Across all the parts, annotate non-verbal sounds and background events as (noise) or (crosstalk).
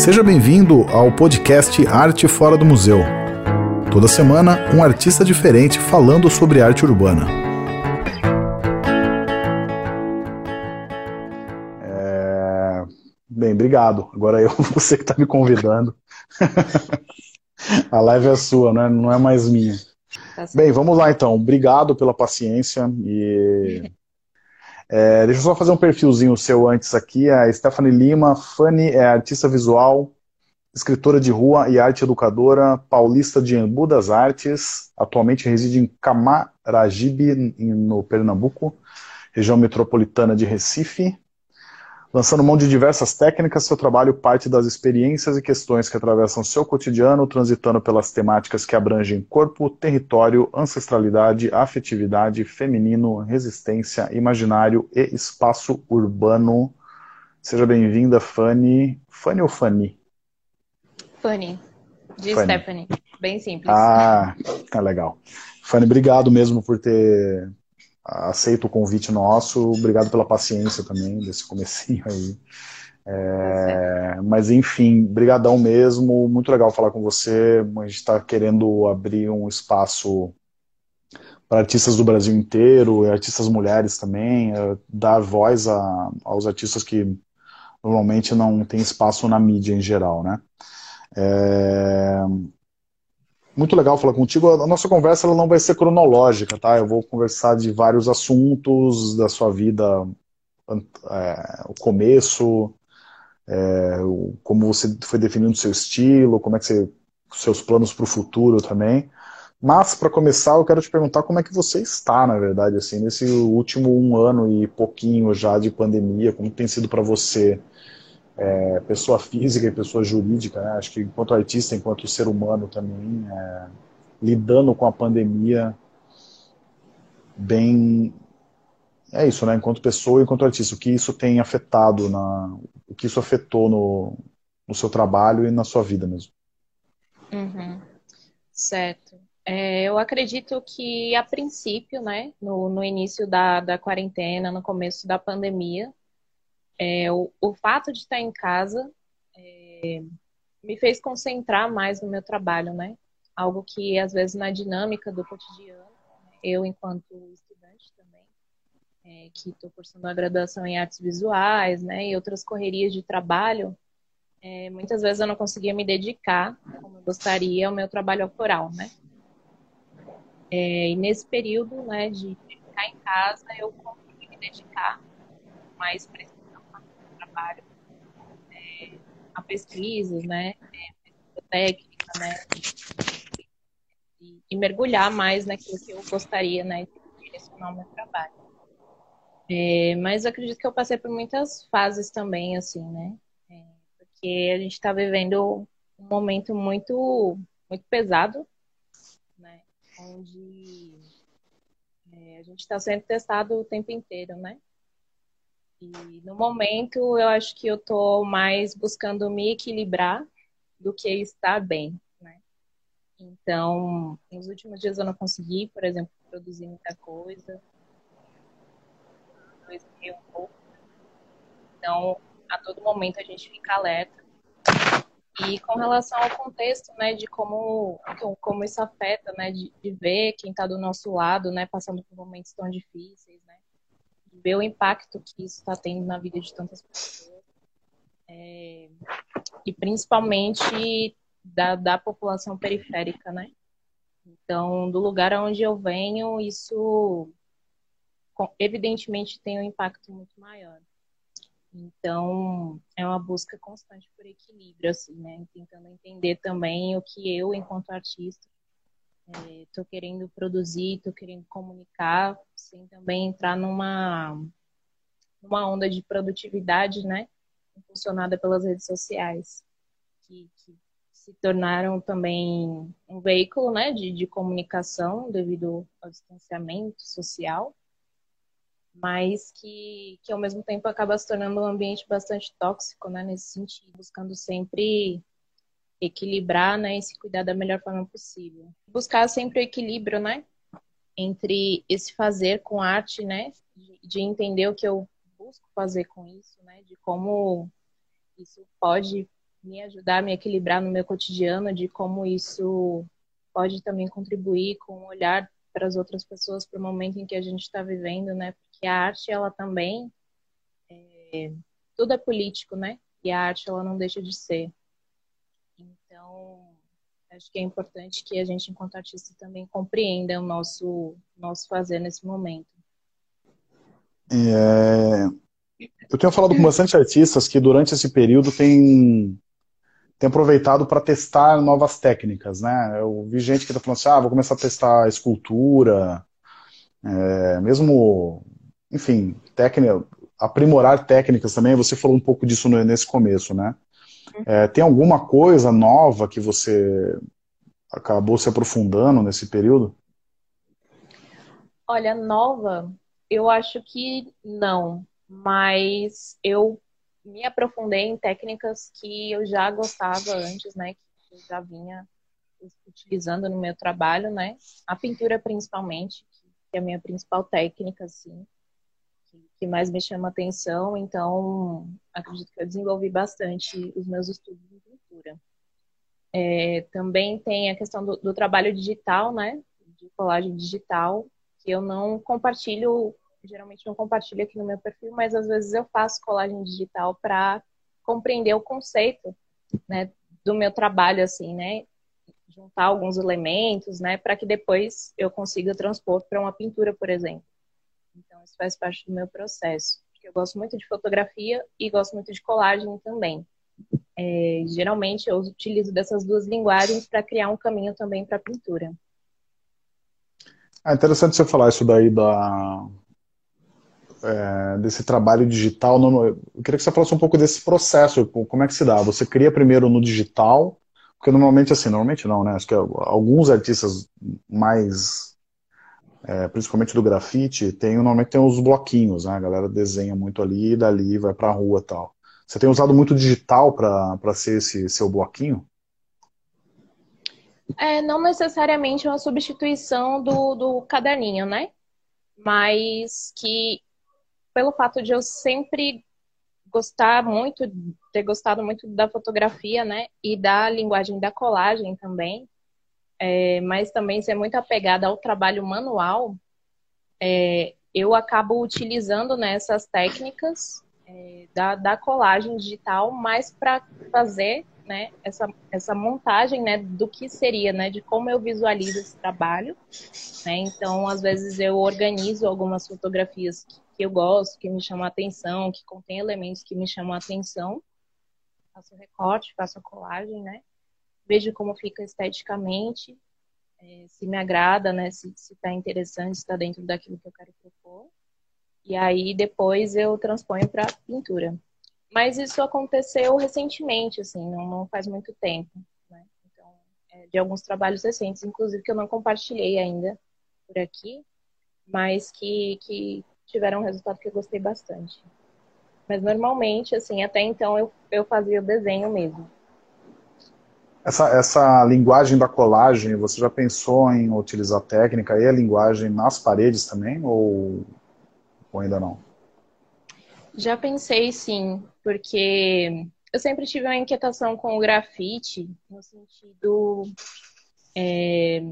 Seja bem-vindo ao podcast Arte Fora do Museu. Toda semana, um artista diferente falando sobre arte urbana. É... Bem, obrigado. Agora eu, (laughs) você que está me convidando. (laughs) A live é sua, né? não é mais minha. Tá Bem, vamos lá então. Obrigado pela paciência e é, deixa eu só fazer um perfilzinho seu antes aqui. A Stephanie Lima, Fanny é artista visual, escritora de rua e arte educadora, paulista de Embu das Artes, atualmente reside em Camaragibe, no Pernambuco, região metropolitana de Recife. Lançando mão de diversas técnicas, seu trabalho parte das experiências e questões que atravessam seu cotidiano, transitando pelas temáticas que abrangem corpo, território, ancestralidade, afetividade, feminino, resistência, imaginário e espaço urbano. Seja bem-vinda, Fanny. Fanny ou Fanny? Fanny. De Fanny. Stephanie. Bem simples. Ah, tá legal. Fanny, obrigado mesmo por ter aceito o convite nosso. Obrigado pela paciência também desse comecinho aí. É, mas enfim, brigadão mesmo, muito legal falar com você. A gente está querendo abrir um espaço para artistas do Brasil inteiro, artistas mulheres também, é, dar voz a, aos artistas que normalmente não tem espaço na mídia em geral, né? É, muito legal falar contigo. A nossa conversa ela não vai ser cronológica, tá? Eu vou conversar de vários assuntos da sua vida, é, o começo, é, como você foi definindo o seu estilo, como é que você, seus planos para o futuro também. Mas para começar, eu quero te perguntar como é que você está, na verdade, assim, nesse último um ano e pouquinho já de pandemia, como tem sido para você é, pessoa física e pessoa jurídica, né? acho que enquanto artista, enquanto ser humano também, é, lidando com a pandemia bem é isso, né? Enquanto pessoa e enquanto artista, o que isso tem afetado na, o que isso afetou no, no seu trabalho e na sua vida mesmo. Uhum. Certo. É, eu acredito que a princípio, né, no, no início da, da quarentena, no começo da pandemia, é, o, o, fato de estar em casa é, me fez concentrar mais no meu trabalho, né? Algo que às vezes na dinâmica do cotidiano, eu enquanto estudante também, é, que estou cursando a graduação em artes visuais, né, e outras correrias de trabalho, é, muitas vezes eu não conseguia me dedicar como eu gostaria ao meu trabalho autoral, né? É, e nesse período, né, de ficar em casa, eu consegui me dedicar mais trabalho é, a pesquisas, né, é, técnica, né, e, e, mergulhar mais naquilo que eu gostaria, né, de direcionar o meu trabalho. É, mas eu acredito que eu passei por muitas fases também, assim, né, é, porque a gente está vivendo um momento muito, muito pesado, né, onde é, a gente está sendo testado o tempo inteiro, né? E no momento eu acho que eu tô mais buscando me equilibrar do que estar bem, né? Então, nos últimos dias eu não consegui, por exemplo, produzir muita coisa. Eu. Então, a todo momento a gente fica alerta. E com relação ao contexto, né, de como, como isso afeta, né, de, de ver quem está do nosso lado, né, passando por momentos tão difíceis, ver o impacto que isso está tendo na vida de tantas pessoas. É, e principalmente da, da população periférica, né? Então, do lugar onde eu venho, isso evidentemente tem um impacto muito maior. Então, é uma busca constante por equilíbrio, assim, né? Tentando entender também o que eu, enquanto artista, estou é, querendo produzir, estou querendo comunicar, sem também entrar numa, numa onda de produtividade, né? Impulsionada pelas redes sociais, que, que se tornaram também um veículo né, de, de comunicação devido ao distanciamento social, mas que, que ao mesmo tempo acaba se tornando um ambiente bastante tóxico né, nesse sentido, buscando sempre equilibrar, né, e se cuidar da melhor forma possível. Buscar sempre o equilíbrio, né, entre esse fazer com arte, né, de, de entender o que eu busco fazer com isso, né, de como isso pode me ajudar a me equilibrar no meu cotidiano, de como isso pode também contribuir com o olhar para as outras pessoas para o momento em que a gente está vivendo, né? Porque a arte, ela também, é, tudo é político, né? E a arte, ela não deixa de ser. Acho que é importante que a gente, enquanto artista, também compreenda o nosso, nosso fazer nesse momento. É... Eu tenho falado com bastante artistas que durante esse período têm tem aproveitado para testar novas técnicas, né? Eu vi gente que está falando assim, ah, vou começar a testar escultura, é, mesmo, enfim, técnica, aprimorar técnicas também. Você falou um pouco disso nesse começo, né? É, tem alguma coisa nova que você acabou se aprofundando nesse período? Olha, nova, eu acho que não, mas eu me aprofundei em técnicas que eu já gostava antes, né? Que eu já vinha utilizando no meu trabalho, né? A pintura principalmente, que é a minha principal técnica, assim, que mais me chama atenção. Então, acredito que eu desenvolvi bastante os meus estudos em pintura. É, também tem a questão do, do trabalho digital, né? De colagem digital, que eu não compartilho geralmente não compartilho aqui no meu perfil, mas às vezes eu faço colagem digital para compreender o conceito, né, do meu trabalho assim, né, juntar alguns elementos, né, para que depois eu consiga transpor para uma pintura, por exemplo. Então isso faz parte do meu processo, porque eu gosto muito de fotografia e gosto muito de colagem também. É, geralmente eu utilizo dessas duas linguagens para criar um caminho também para a pintura. É interessante você falar isso daí da, é, desse trabalho digital. eu queria que você falasse um pouco desse processo, como é que se dá? Você cria primeiro no digital, porque normalmente assim, normalmente não, né? Acho que alguns artistas mais, é, principalmente do grafite, tem, normalmente tem os bloquinhos, né? A galera desenha muito ali dali vai pra rua e tal. Você tem usado muito digital para ser esse seu bloquinho? É, não necessariamente uma substituição do, do caderninho, né? Mas que pelo fato de eu sempre gostar muito, ter gostado muito da fotografia, né? E da linguagem da colagem também, é, mas também ser muito apegada ao trabalho manual, é, eu acabo utilizando nessas né, técnicas é, da, da colagem digital mais para fazer né, essa, essa montagem né, do que seria, né, de como eu visualizo esse trabalho. Né? Então, às vezes eu organizo algumas fotografias que, que eu gosto, que me chamam a atenção, que contém elementos que me chamam a atenção. Faço recorte, faço a colagem, né? Vejo como fica esteticamente, é, se me agrada, né? Se está interessante, se está dentro daquilo que eu quero propor. E aí depois eu transponho para pintura. Mas isso aconteceu recentemente, assim, não, não faz muito tempo. Né? Então, é, de alguns trabalhos recentes, inclusive, que eu não compartilhei ainda por aqui, mas que, que tiveram um resultado que eu gostei bastante. Mas normalmente, assim, até então eu, eu fazia o desenho mesmo. Essa, essa linguagem da colagem, você já pensou em utilizar a técnica e a linguagem nas paredes também, ou, ou ainda não? Já pensei sim, porque eu sempre tive uma inquietação com o grafite, no sentido é,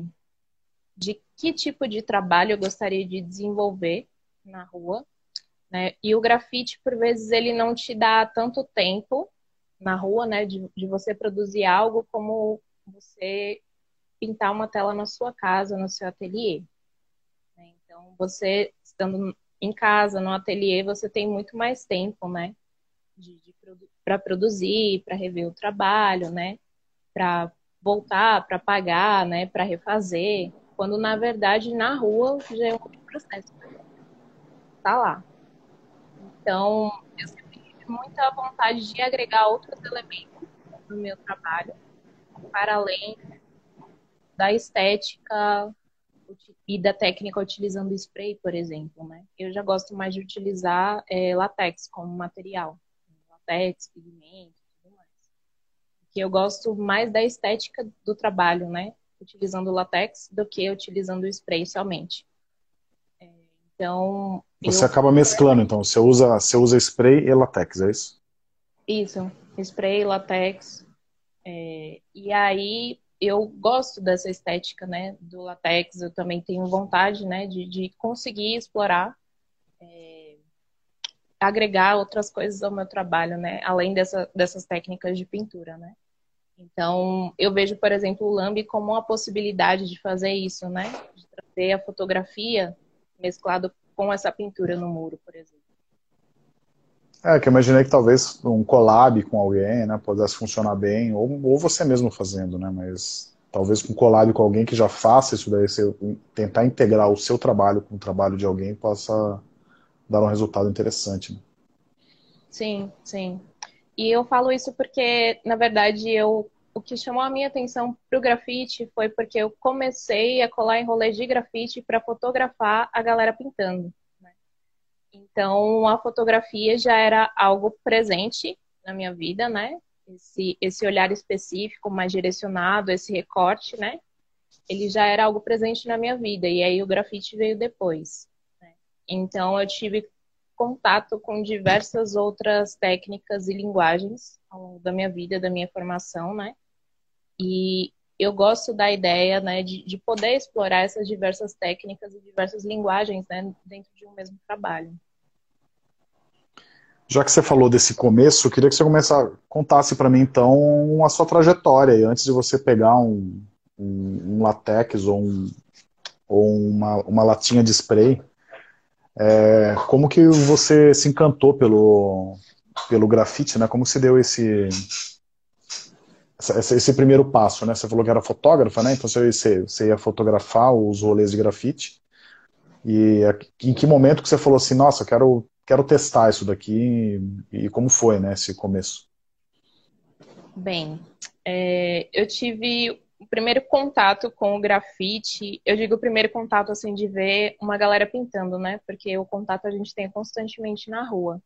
de que tipo de trabalho eu gostaria de desenvolver na rua. Né? E o grafite, por vezes, ele não te dá tanto tempo na rua, né, de, de você produzir algo como você pintar uma tela na sua casa, no seu ateliê. Né? Então, você estando em casa, no ateliê, você tem muito mais tempo, né? Para produzir, para rever o trabalho, né? Para voltar, para pagar, né? Para refazer. Quando na verdade na rua já é um processo. Tá lá. Então, muita vontade de agregar outros elementos no meu trabalho, para além da estética e da técnica utilizando spray, por exemplo, né? Eu já gosto mais de utilizar é, latex como material. Latex, pigmento tudo mais. Porque eu gosto mais da estética do trabalho, né? Utilizando latex do que utilizando spray somente. Então... Você eu... acaba mesclando, então. Você usa, você usa spray e latex, é isso? Isso. spray, latex. É, e aí eu gosto dessa estética, né, do latex. Eu também tenho vontade, né, de, de conseguir explorar, é, agregar outras coisas ao meu trabalho, né, além dessa, dessas técnicas de pintura, né. Então, eu vejo, por exemplo, o Lambi como uma possibilidade de fazer isso, né, de trazer a fotografia mesclado com essa pintura no muro, por exemplo. É, que eu imaginei que talvez um collab com alguém, né, pudesse funcionar bem, ou, ou você mesmo fazendo, né, mas talvez com collab com alguém que já faça isso daí, você tentar integrar o seu trabalho com o trabalho de alguém possa dar um resultado interessante. Né? Sim, sim. E eu falo isso porque, na verdade, eu o que chamou a minha atenção para o grafite foi porque eu comecei a colar em de grafite para fotografar a galera pintando. Então, a fotografia já era algo presente na minha vida, né? Esse, esse olhar específico, mais direcionado, esse recorte, né? Ele já era algo presente na minha vida. E aí o grafite veio depois. Né? Então, eu tive contato com diversas outras técnicas e linguagens ao longo da minha vida, da minha formação, né? E eu gosto da ideia, né, de, de poder explorar essas diversas técnicas e diversas linguagens, né, dentro de um mesmo trabalho. Já que você falou desse começo, eu queria que você começasse, contasse para mim, então, a sua trajetória, antes de você pegar um, um, um latex ou, um, ou uma, uma latinha de spray, é, como que você se encantou pelo, pelo grafite, né? Como se deu esse, esse, primeiro passo, né? Você falou que era fotógrafa, né? Então você, você ia fotografar os rolês de grafite. E em que momento que você falou assim, nossa, quero, quero testar isso daqui e como foi, né, esse começo? Bem, é, eu tive o primeiro contato com o grafite, eu digo o primeiro contato assim de ver uma galera pintando, né? Porque o contato a gente tem constantemente na rua.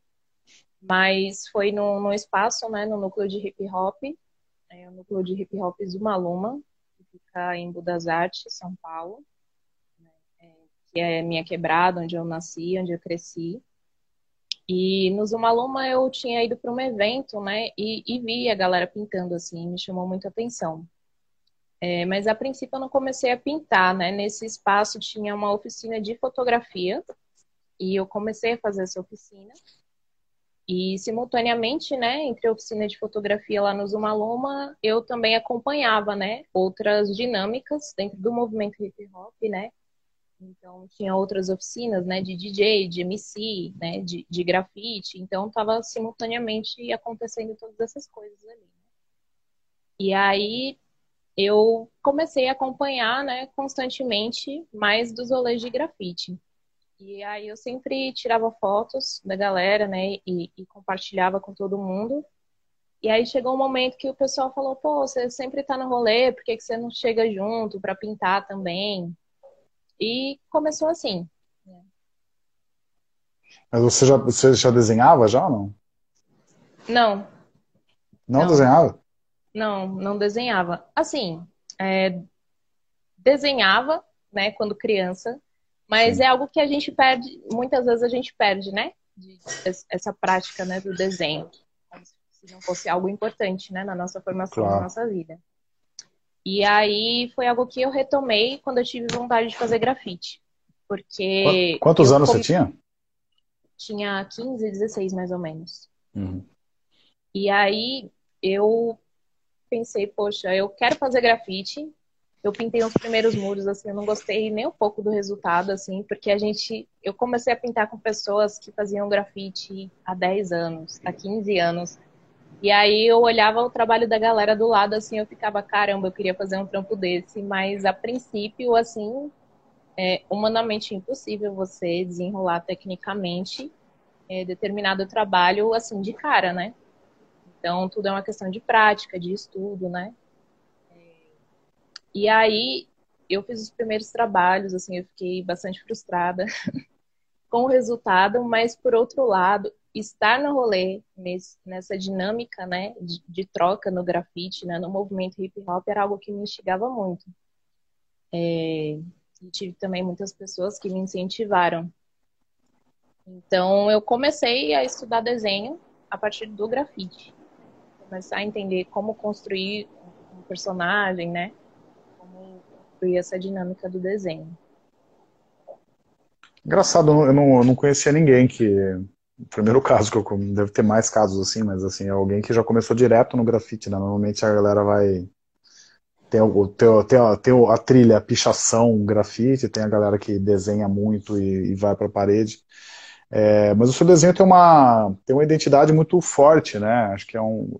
Mas foi no, no espaço, né, no núcleo de hip hop, é o núcleo de hip hop Zumaluma, que fica em Budas Artes, São Paulo, né, é, que é minha quebrada, onde eu nasci, onde eu cresci. E no Zumaluma eu tinha ido para um evento, né, e, e, vi a galera pintando assim, me chamou muita atenção. É, mas a princípio eu não comecei a pintar, né? Nesse espaço tinha uma oficina de fotografia e eu comecei a fazer essa oficina. E simultaneamente, né, entre a oficina de fotografia lá no Zumaloma, eu também acompanhava, né, outras dinâmicas dentro do movimento hip hop, né? Então tinha outras oficinas, né, de DJ, de MC, né, de, de grafite. Então estava simultaneamente acontecendo todas essas coisas ali. Né? E aí eu comecei a acompanhar, né, constantemente mais dos rolês de grafite. E aí eu sempre tirava fotos da galera, né, e, e compartilhava com todo mundo. E aí chegou um momento que o pessoal falou, pô, você sempre tá no rolê, por que, que você não chega junto para pintar também? E começou assim. Mas você já, você já desenhava já ou não? Não. Não, não. desenhava? Não, não desenhava. Assim, é, desenhava, né, quando criança, mas Sim. é algo que a gente perde, muitas vezes a gente perde, né? De, essa prática, né, do desenho. Como se não fosse algo importante, né, na nossa formação, claro. na nossa vida. E aí foi algo que eu retomei quando eu tive vontade de fazer grafite. Porque. Quantos anos você tinha? Tinha 15, 16 mais ou menos. Uhum. E aí eu pensei, poxa, eu quero fazer grafite, eu pintei os primeiros muros, assim, eu não gostei nem um pouco do resultado, assim, porque a gente, eu comecei a pintar com pessoas que faziam grafite há 10 anos, há 15 anos, e aí eu olhava o trabalho da galera do lado, assim, eu ficava, caramba, eu queria fazer um trampo desse, mas a princípio, assim, é humanamente impossível você desenrolar tecnicamente é, determinado trabalho, assim, de cara, né? Então, tudo é uma questão de prática, de estudo, né? E aí eu fiz os primeiros trabalhos, assim, eu fiquei bastante frustrada (laughs) com o resultado, mas por outro lado, estar no rolê, nesse, nessa dinâmica, né, de, de, troca no grafite, né, no movimento hip hop, era algo que me instigava muito. É, e tive também muitas pessoas que me incentivaram. Então, eu comecei a estudar desenho a partir do grafite. começar a entender como construir um personagem, né? Construir essa dinâmica do desenho. Engraçado, eu não, eu não conhecia ninguém que. Primeiro caso que eu. Deve ter mais casos assim, mas assim, é alguém que já começou direto no grafite, né? Normalmente a galera vai. Tem, o, tem, tem, a, tem a trilha, a pichação, grafite, tem a galera que desenha muito e, e vai para a parede. É, mas o seu desenho tem uma, tem uma identidade muito forte, né? Acho que é um,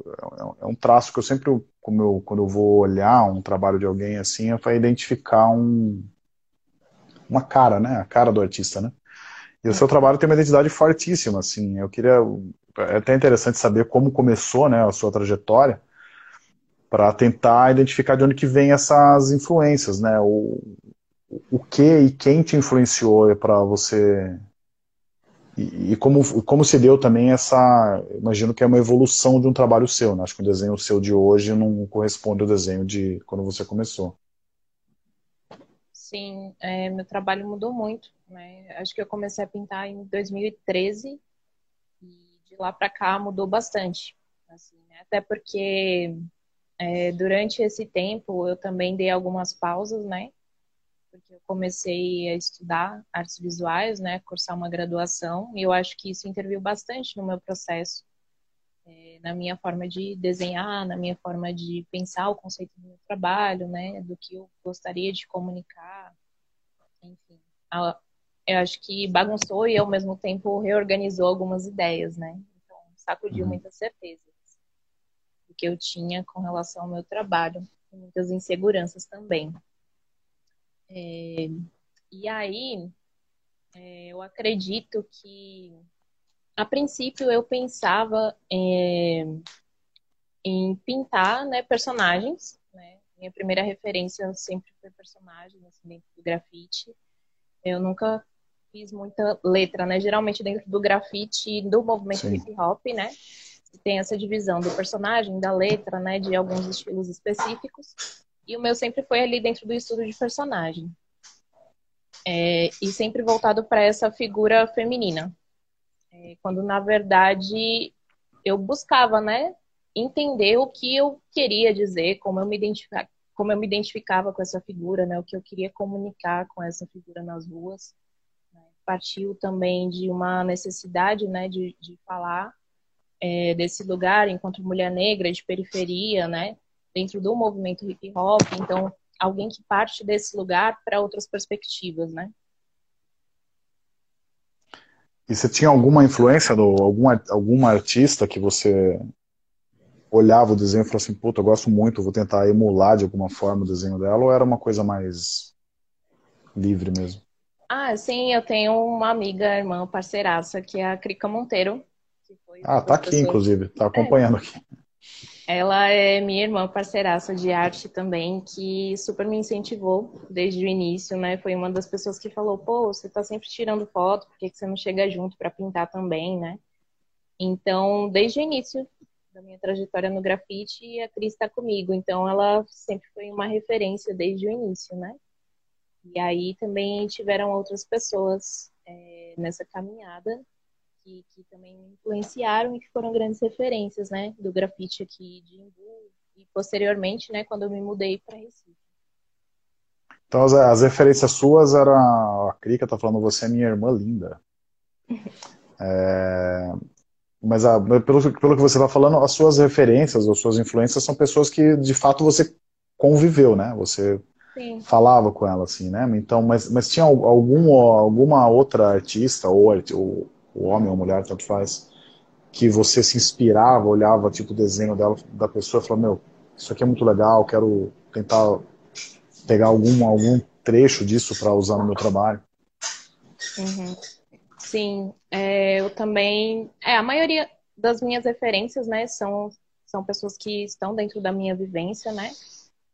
é um traço que eu sempre, como eu, quando eu vou olhar um trabalho de alguém assim, é para identificar um, uma cara, né? A cara do artista, né? E o seu trabalho tem uma identidade fortíssima, assim. Eu queria. É até interessante saber como começou né, a sua trajetória para tentar identificar de onde que vem essas influências, né? O, o que e quem te influenciou para você e, como, como se deu também essa. Imagino que é uma evolução de um trabalho seu, né? Acho que o desenho seu de hoje não corresponde ao desenho de quando você começou. Sim, é, meu trabalho mudou muito. Né? Acho que eu comecei a pintar em 2013 e de lá para cá mudou bastante. Assim, né? Até porque é, durante esse tempo eu também dei algumas pausas, né? Porque eu comecei a estudar artes visuais, né? Cursar uma graduação e eu acho que isso interviu bastante no meu processo é, na minha forma de desenhar, na minha forma de pensar o conceito do meu trabalho, né, do que eu gostaria de comunicar, enfim. Eu acho que bagunçou e ao mesmo tempo reorganizou algumas ideias, né? Então, sacudiu uhum. muitas certezas do que eu tinha com relação ao meu trabalho, muitas inseguranças também. É, e aí, é, eu acredito que a princípio eu pensava é, em pintar né, personagens. Né? Minha primeira referência sempre foi personagem assim, dentro do grafite. Eu nunca fiz muita letra, né? Geralmente dentro do grafite, do movimento hip hop, né? Tem essa divisão do personagem, da letra, né? De alguns estilos específicos. E o meu sempre foi ali dentro do estudo de personagem. É, e sempre voltado para essa figura feminina, é, quando na verdade eu buscava, né, entender o que eu queria dizer, como eu me identificava, como eu me identificava com essa figura, né, o que eu queria comunicar com essa figura nas ruas. Né. Partiu também de uma necessidade, né, de, de falar é, desse lugar enquanto mulher negra de periferia, né, dentro do movimento hip hop. Então, alguém que parte desse lugar para outras perspectivas, né? E você tinha alguma influência do algum alguma artista que você olhava o desenho e falou assim, puta, eu gosto muito, vou tentar emular de alguma forma o desenho dela, ou era uma coisa mais livre mesmo? Ah, sim, eu tenho uma amiga, irmã, parceiraça, que é a Crica Monteiro. ah, tá aqui, inclusive, tá acompanhando é. aqui. Ela é minha irmã parceiraça de arte também, que super me incentivou desde o início, né? Foi uma das pessoas que falou, pô, você tá sempre tirando foto, por que, que você não chega junto para pintar também, né? Então, desde o início da minha trajetória no grafite, a Cris está comigo. Então, ela sempre foi uma referência desde o início, né? E aí também tiveram outras pessoas é, nessa caminhada que, que também me influenciaram e que foram grandes referências, né, do grafite aqui de Imbu e posteriormente, né, quando eu me mudei para Recife. Então as, as, referências suas eram a Krika tá falando você é minha irmã linda. (laughs) é, mas a, pelo, pelo que você está falando, as suas referências ou suas influências são pessoas que de fato você conviveu, né? Você Sim. falava com ela assim, né? Então, mas, mas tinha algum, alguma outra artista ou, ou o homem ou a mulher, tanto faz, que você se inspirava, olhava tipo o desenho dela, da pessoa e falava, meu, isso aqui é muito legal, quero tentar pegar algum, algum trecho disso para usar no meu trabalho. Uhum. Sim, é, eu também. É, a maioria das minhas referências, né, são, são pessoas que estão dentro da minha vivência, né?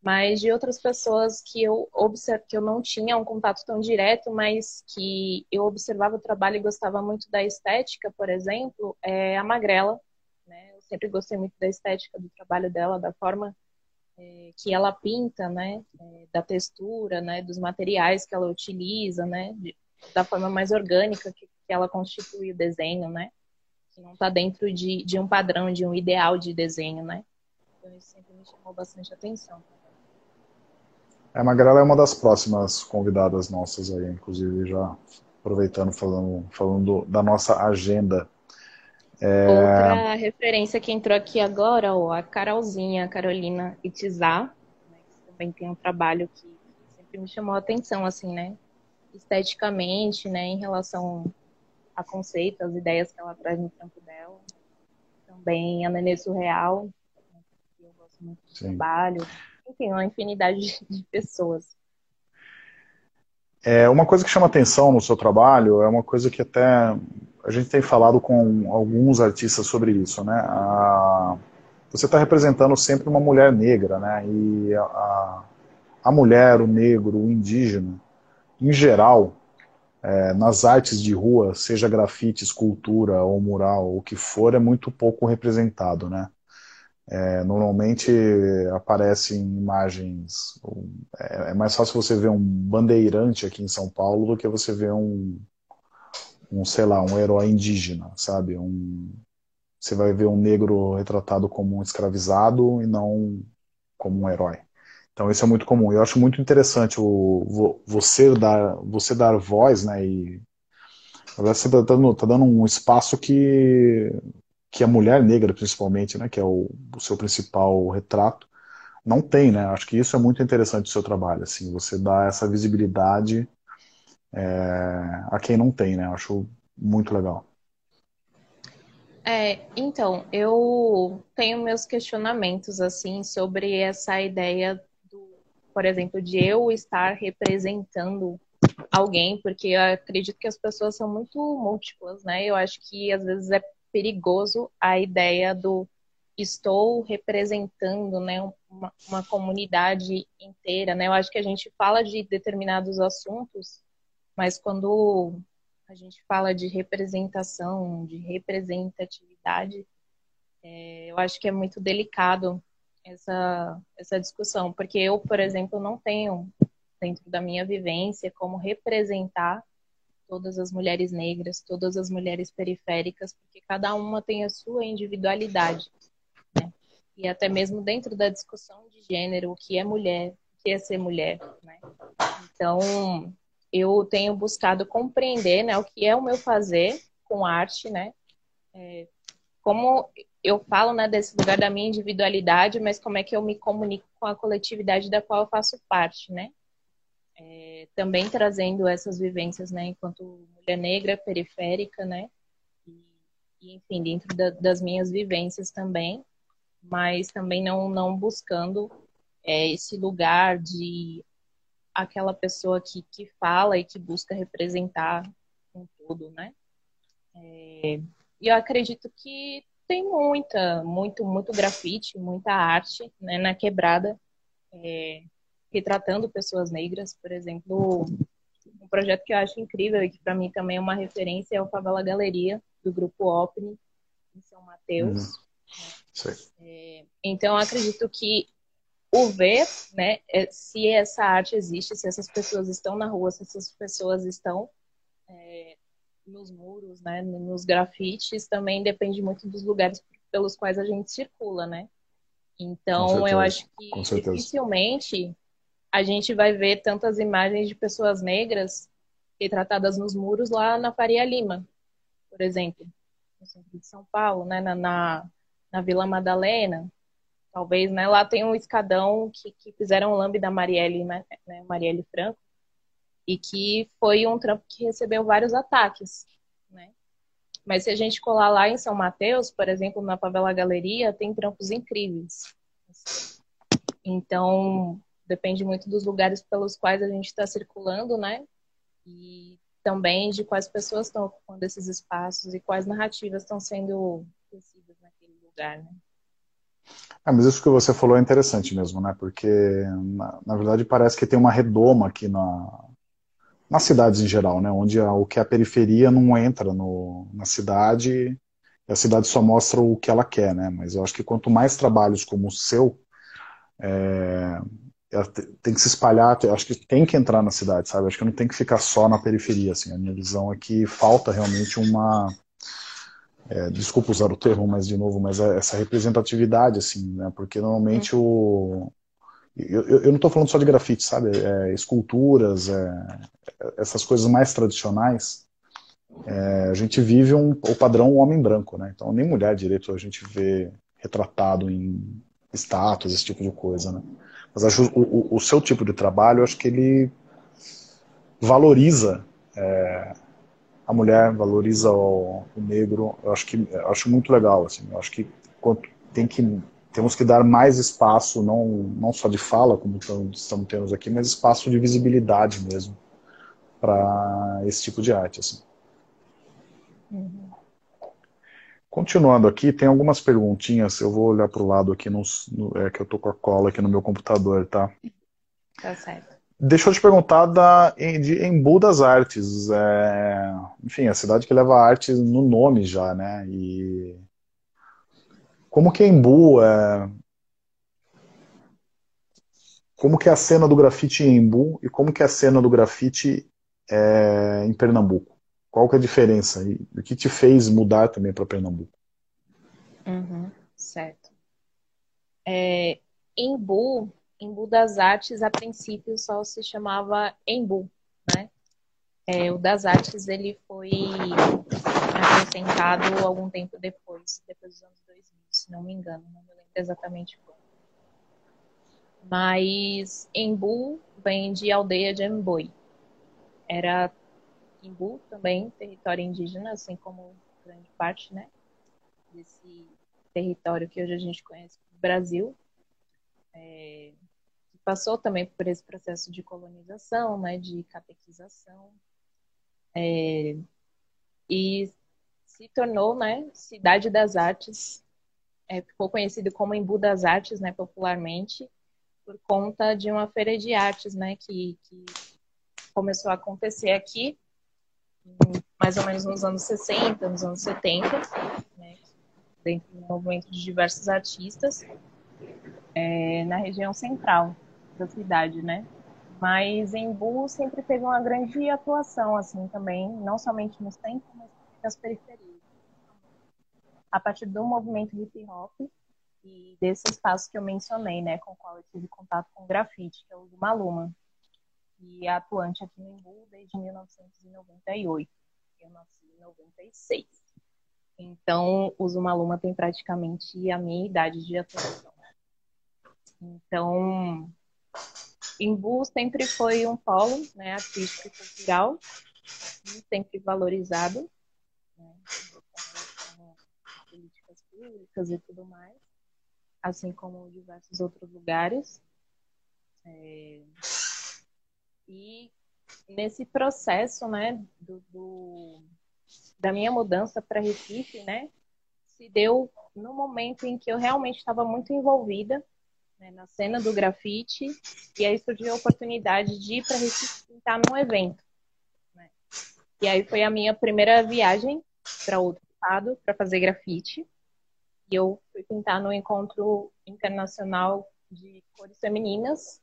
Mas de outras pessoas que eu observo que eu não tinha um contato tão direto, mas que eu observava o trabalho e gostava muito da estética, por exemplo, é a Magrela. Né? Eu sempre gostei muito da estética do trabalho dela, da forma é, que ela pinta, né? É, da textura, né? Dos materiais que ela utiliza, né? De, da forma mais orgânica que, que ela constitui o desenho, né? Que não está dentro de, de um padrão, de um ideal de desenho, né? Então isso sempre me chamou bastante atenção. É, a Magrela é uma das próximas convidadas nossas aí, inclusive já aproveitando falando, falando da nossa agenda. É... Outra referência que entrou aqui agora, ó, a Carolzinha, a Carolina Itizá, né, que também tem um trabalho que sempre me chamou a atenção, assim, né? Esteticamente, né, em relação a conceito, as ideias que ela traz no trampo dela. Também a Nenê Surreal, né, que eu gosto muito do Sim. trabalho. Enfim, uma infinidade de pessoas. É, uma coisa que chama atenção no seu trabalho é uma coisa que até a gente tem falado com alguns artistas sobre isso, né? A, você está representando sempre uma mulher negra, né? E a, a mulher, o negro, o indígena, em geral, é, nas artes de rua, seja grafite, escultura ou mural, o que for, é muito pouco representado, né? É, normalmente aparecem imagens. É, é, mais fácil você ver um bandeirante aqui em São Paulo do que você ver um, um sei lá, um herói indígena, sabe? Um, você vai ver um negro retratado como um escravizado e não como um herói. Então isso é muito comum. Eu acho muito interessante o, você dar você dar voz, né? E você está dando, tá dando um espaço que que a mulher negra, principalmente, né, que é o, o, seu principal retrato, não tem, né? Acho que isso é muito interessante do seu trabalho, assim, você dá essa visibilidade é, a quem não tem, né? Acho muito legal. É, então, eu tenho meus questionamentos, assim, sobre essa ideia do, por exemplo, de eu estar representando alguém, porque eu acredito que as pessoas são muito múltiplas, né? Eu acho que às vezes é perigoso a ideia do estou representando né, uma, uma, comunidade inteira. Né? Eu acho que a gente fala de determinados assuntos, mas quando a gente fala de representação, de representatividade, é, eu acho que é muito delicado essa, essa discussão, porque eu, por exemplo, não tenho, dentro da minha vivência, como representar todas as mulheres negras, todas as mulheres periféricas, porque cada uma tem a sua individualidade. Né? E até mesmo dentro da discussão de gênero, o que é mulher, o que é ser mulher. Né? Então, eu tenho buscado compreender né, o que é o meu fazer com arte, né? É, como eu falo né, desse lugar da minha individualidade, mas como é que eu me comunico com a coletividade da qual eu faço parte, né? É, também trazendo essas vivências, né, enquanto mulher negra, periférica, né, e, e enfim, dentro da, das minhas vivências também, mas também não, não buscando é, esse lugar de aquela pessoa que, que fala e que busca representar com tudo, né. É, e eu acredito que tem muita, muito, muito grafite, muita arte né, na quebrada. É, retratando pessoas negras, por exemplo, um projeto que eu acho incrível e que para mim também é uma referência é o Favela Galeria, do grupo OPNI, em São Mateus. Uhum. É, então, eu acredito que o ver, né, é, se essa arte existe, se essas pessoas estão na rua, se essas pessoas estão é, nos muros, né, nos grafites, também depende muito dos lugares pelos quais a gente circula, né? Então, eu acho que dificilmente a gente vai ver tantas imagens de pessoas negras retratadas nos muros lá na Faria Lima, por exemplo, no centro de São Paulo, né, na, na, na Vila Madalena. Talvez, né, lá tem um escadão que, que fizeram o lambe da Marielle, né, né, Marielle Franco, e que foi um trampo que recebeu vários ataques, né? Mas se a gente colar lá em São Mateus, por exemplo, na Favela Galeria, tem trampos incríveis. Então, depende muito dos lugares pelos quais a gente está circulando, né? E também de quais pessoas estão ocupando esses espaços e quais narrativas estão sendo tecidas naquele lugar, né? Ah, mas isso que você falou é interessante mesmo, né? Porque, na, na verdade, parece que tem uma redoma aqui na, nas cidades em geral, né? Onde a, o que é a periferia não entra no, na cidade e a cidade só mostra o que ela quer, né? Mas eu acho que quanto mais trabalhos como o seu, é, ela tem que se espalhar, acho que tem que entrar na cidade, sabe? Acho que não tem que ficar só na periferia, assim. A minha visão é que falta realmente uma é, desculpa usar o termo, mas de novo, mas é essa representatividade, assim, né? Porque normalmente uhum. o eu, eu não estou falando só de grafite, sabe? É, esculturas, é, essas coisas mais tradicionais. É, a gente vive um, o padrão homem branco, né? Então nem mulher direito a gente vê retratado em status, esse tipo de coisa, né? Mas acho o, o, o seu tipo de trabalho, acho que ele valoriza é, a mulher, valoriza o, o, negro. Eu acho que eu acho muito legal, assim. Eu acho que tem que temos que dar mais espaço, não não só de fala, como estamos tendo aqui, mas espaço de visibilidade mesmo para esse tipo de arte, assim. Uhum. Continuando aqui, tem algumas perguntinhas. Eu vou olhar para o lado aqui, no, no, é que eu tô com a cola aqui no meu computador, tá? Tá certo. Deixa eu te perguntar da, de Embu das Artes. É, enfim, a cidade que leva arte no nome já, né? E como que é Embu é... Como que é a cena do grafite em Embu e como que é a cena do grafite é, em Pernambuco? Qual que é a diferença? E o que te fez mudar também para Pernambuco? Uhum, certo. É, Embu, Embu das Artes, a princípio só se chamava Embu, né? É, o das Artes ele foi acrescentado algum tempo depois, depois dos anos 2000, se não me engano, não me lembro exatamente quando. Mas Embu vem de aldeia de Emboi. Era Imbu, também território indígena, assim como grande parte, né, desse território que hoje a gente conhece como Brasil. É, passou também por esse processo de colonização, né, de catequização, é, e se tornou, né, cidade das artes, é, ficou conhecido como Embu das Artes, né, popularmente, por conta de uma feira de artes, né, que, que começou a acontecer aqui mais ou menos nos anos 60, nos anos 70, né, dentro do movimento de diversos artistas, é, na região central da cidade, né? Mas Embu sempre teve uma grande atuação, assim, também, não somente no centro, mas nas periferias. A partir do movimento hip hop e desse espaço que eu mencionei, né, com o qual eu tive contato com grafite, que é o do Maluma, é atuante aqui no Embu desde 1998. Eu nasci em 96. Então, o Zumaluma tem praticamente a minha idade de atuação. Então, Embu sempre foi um polo né, artístico e cultural, sempre valorizado, né, com políticas públicas e tudo mais, assim como diversos outros lugares. É, e nesse processo, né, do, do da minha mudança para Recife, né, se deu no momento em que eu realmente estava muito envolvida né, na cena do grafite e aí surgiu a oportunidade de ir para Recife pintar num evento. Né? E aí foi a minha primeira viagem para outro estado para fazer grafite. E eu fui pintar no encontro internacional de cores femininas,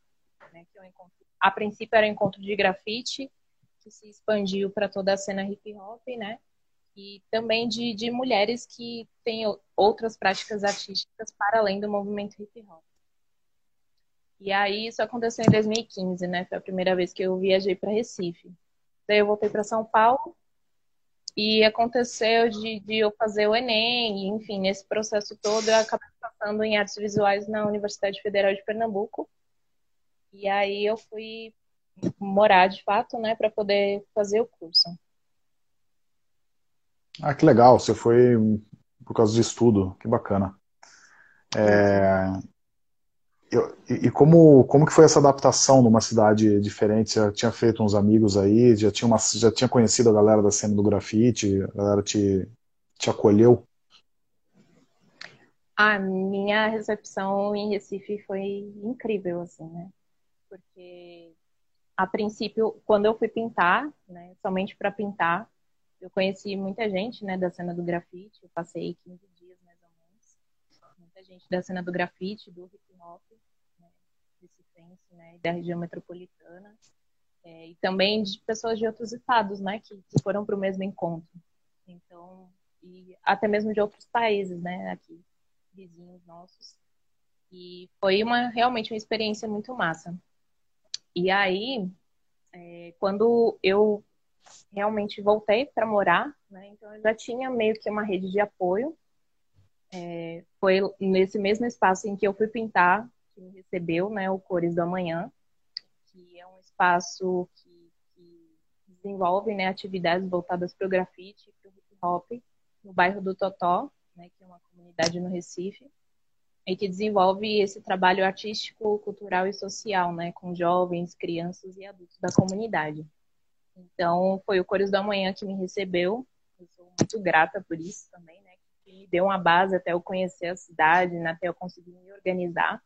né, que é um encontro a princípio era encontro de grafite, que se expandiu para toda a cena hip hop, né? E também de, de mulheres que têm outras práticas artísticas para além do movimento hip hop. E aí isso aconteceu em 2015, né? Foi a primeira vez que eu viajei para Recife. Daí eu voltei para São Paulo e aconteceu de, de, eu fazer o Enem, enfim, nesse processo todo eu acabei passando em artes visuais na Universidade Federal de Pernambuco. E aí eu fui morar de fato, né, para poder fazer o curso. Ah, que legal, você foi por causa de estudo, que bacana. É, e, e como, como que foi essa adaptação numa cidade diferente? Você já tinha feito uns amigos aí, já tinha, uma, já tinha conhecido a galera da cena do grafite, a galera te, te acolheu? A minha recepção em Recife foi incrível, assim, né? Porque a princípio, quando eu fui pintar, né, somente para pintar, eu conheci muita gente, né, da cena do grafite. Eu passei 15 dias mais ou menos. Muita gente da cena do grafite, do hip hop, né, Recife, né, da região metropolitana. É, e também de pessoas de outros estados, né, que, que foram para o mesmo encontro. Então, e até mesmo de outros países, né, aqui, vizinhos nossos. E foi uma realmente uma experiência muito massa. E aí, é, quando eu realmente voltei para morar, né, então eu já tinha meio que uma rede de apoio. É, foi nesse mesmo espaço em que eu fui pintar que me recebeu, né, o Cores do Amanhã, que é um espaço que, que desenvolve né, atividades voltadas para o grafite e para o hip hop no bairro do Totó, né, que é uma comunidade no Recife, e que desenvolve esse trabalho artístico, cultural e social, né, com jovens, crianças e adultos da comunidade. Então, foi o Cores do Amanhã que me recebeu, eu sou muito grata por isso também, né, que me deu uma base até eu conhecer a cidade, né, até eu conseguir me organizar.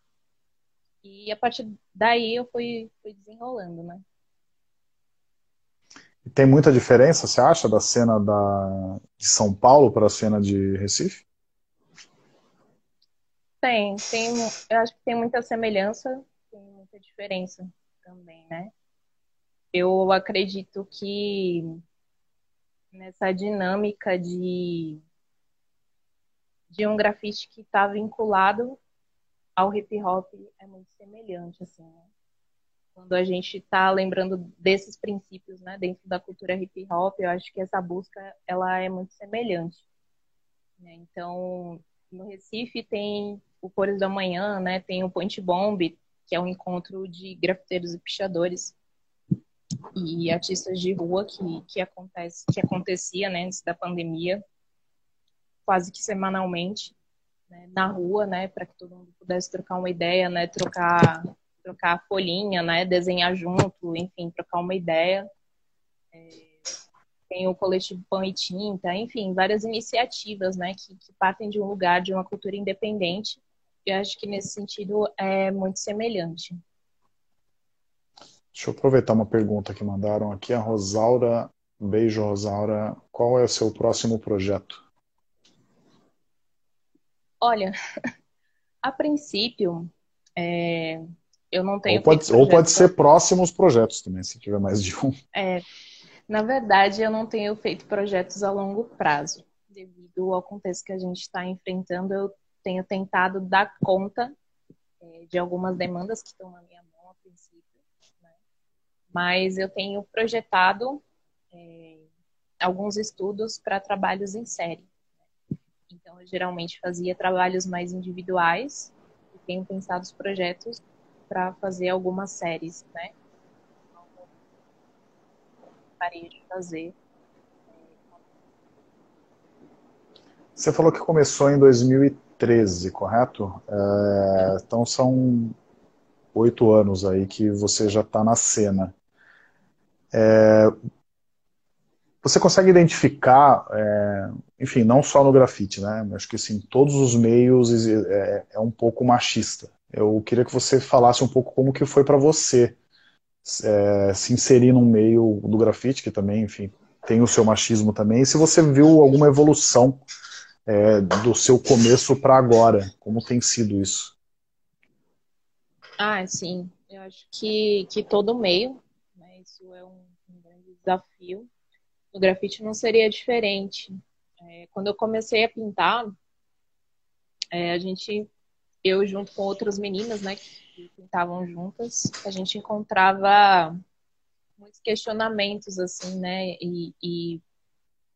E a partir daí eu fui, fui desenrolando, né. Tem muita diferença, você acha, da cena da, de São Paulo para a cena de Recife? Tem, tem, eu acho que tem muita semelhança, tem muita diferença também, né? Eu acredito que nessa dinâmica de, de um grafite que está vinculado ao hip hop é muito semelhante, assim, né? quando a gente está lembrando desses princípios, né, dentro da cultura hip hop, eu acho que essa busca ela é muito semelhante. Né? Então, no Recife tem o Cores da Manhã, né, tem o Point Bomb, que é um encontro de grafiteiros e pichadores e artistas de rua que, que acontece que acontecia né, antes da pandemia, quase que semanalmente né, na rua, né, para que todo mundo pudesse trocar uma ideia, né, trocar trocar a folhinha, né? Desenhar junto, enfim, trocar uma ideia. É, tem o coletivo Pão e Tinta, enfim, várias iniciativas, né? Que, que partem de um lugar, de uma cultura independente. E acho que nesse sentido é muito semelhante. Deixa eu aproveitar uma pergunta que mandaram aqui. A Rosaura, beijo Rosaura, qual é o seu próximo projeto? Olha, (laughs) a princípio, é, eu não tenho. Ou pode, ou pode ser próximos projetos também, se tiver mais de um. É, na verdade, eu não tenho feito projetos a longo prazo. Devido ao contexto que a gente está enfrentando, eu tenho tentado dar conta é, de algumas demandas que estão na minha mão a princípio. Né? Mas eu tenho projetado é, alguns estudos para trabalhos em série. Então, eu geralmente fazia trabalhos mais individuais e tenho pensado os projetos para fazer algumas séries, né? Gostaria de fazer. Você falou que começou em 2013, correto? É, então são oito anos aí que você já está na cena. É, você consegue identificar, é, enfim, não só no grafite, né? Acho que assim, todos os meios é, é um pouco machista. Eu queria que você falasse um pouco como que foi para você é, se inserir no meio do grafite, que também, enfim, tem o seu machismo também, e se você viu alguma evolução é, do seu começo para agora, como tem sido isso? Ah, sim. Eu acho que, que todo meio, né, isso é um, um grande desafio. No grafite não seria diferente. É, quando eu comecei a pintar, é, a gente eu junto com outras meninas, né, que pintavam juntas, a gente encontrava muitos questionamentos, assim, né, e, e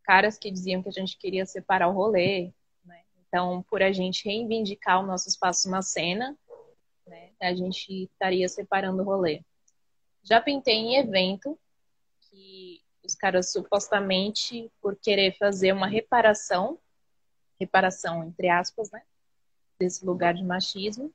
caras que diziam que a gente queria separar o rolê, né, então, por a gente reivindicar o nosso espaço na cena, né, a gente estaria separando o rolê. Já pintei em evento que os caras supostamente por querer fazer uma reparação, reparação entre aspas, né, desse lugar de machismo.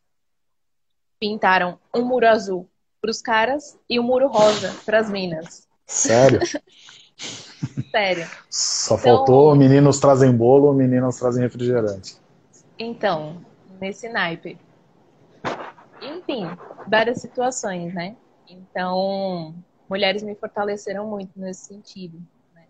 Pintaram um muro azul para os caras e um muro rosa para as minas. Sério? (laughs) Sério. Só então, faltou meninos trazem bolo, meninas trazem refrigerante. Então, nesse naipe. Enfim, várias situações, né? Então, mulheres me fortaleceram muito nesse sentido. Né?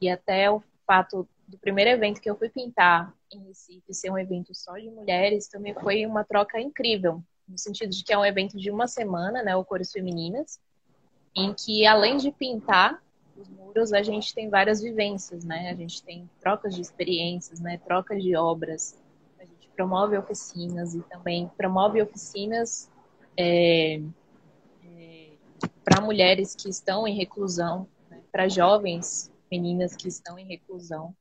E até o fato do primeiro evento que eu fui pintar em Recife ser um evento só de mulheres também foi uma troca incrível, no sentido de que é um evento de uma semana, né, o Cores Femininas, em que além de pintar, os muros a gente tem várias vivências, né? A gente tem trocas de experiências, né? Trocas de obras. A gente promove oficinas e também promove oficinas é, é, para mulheres que estão em reclusão, né? para jovens meninas que estão em reclusão.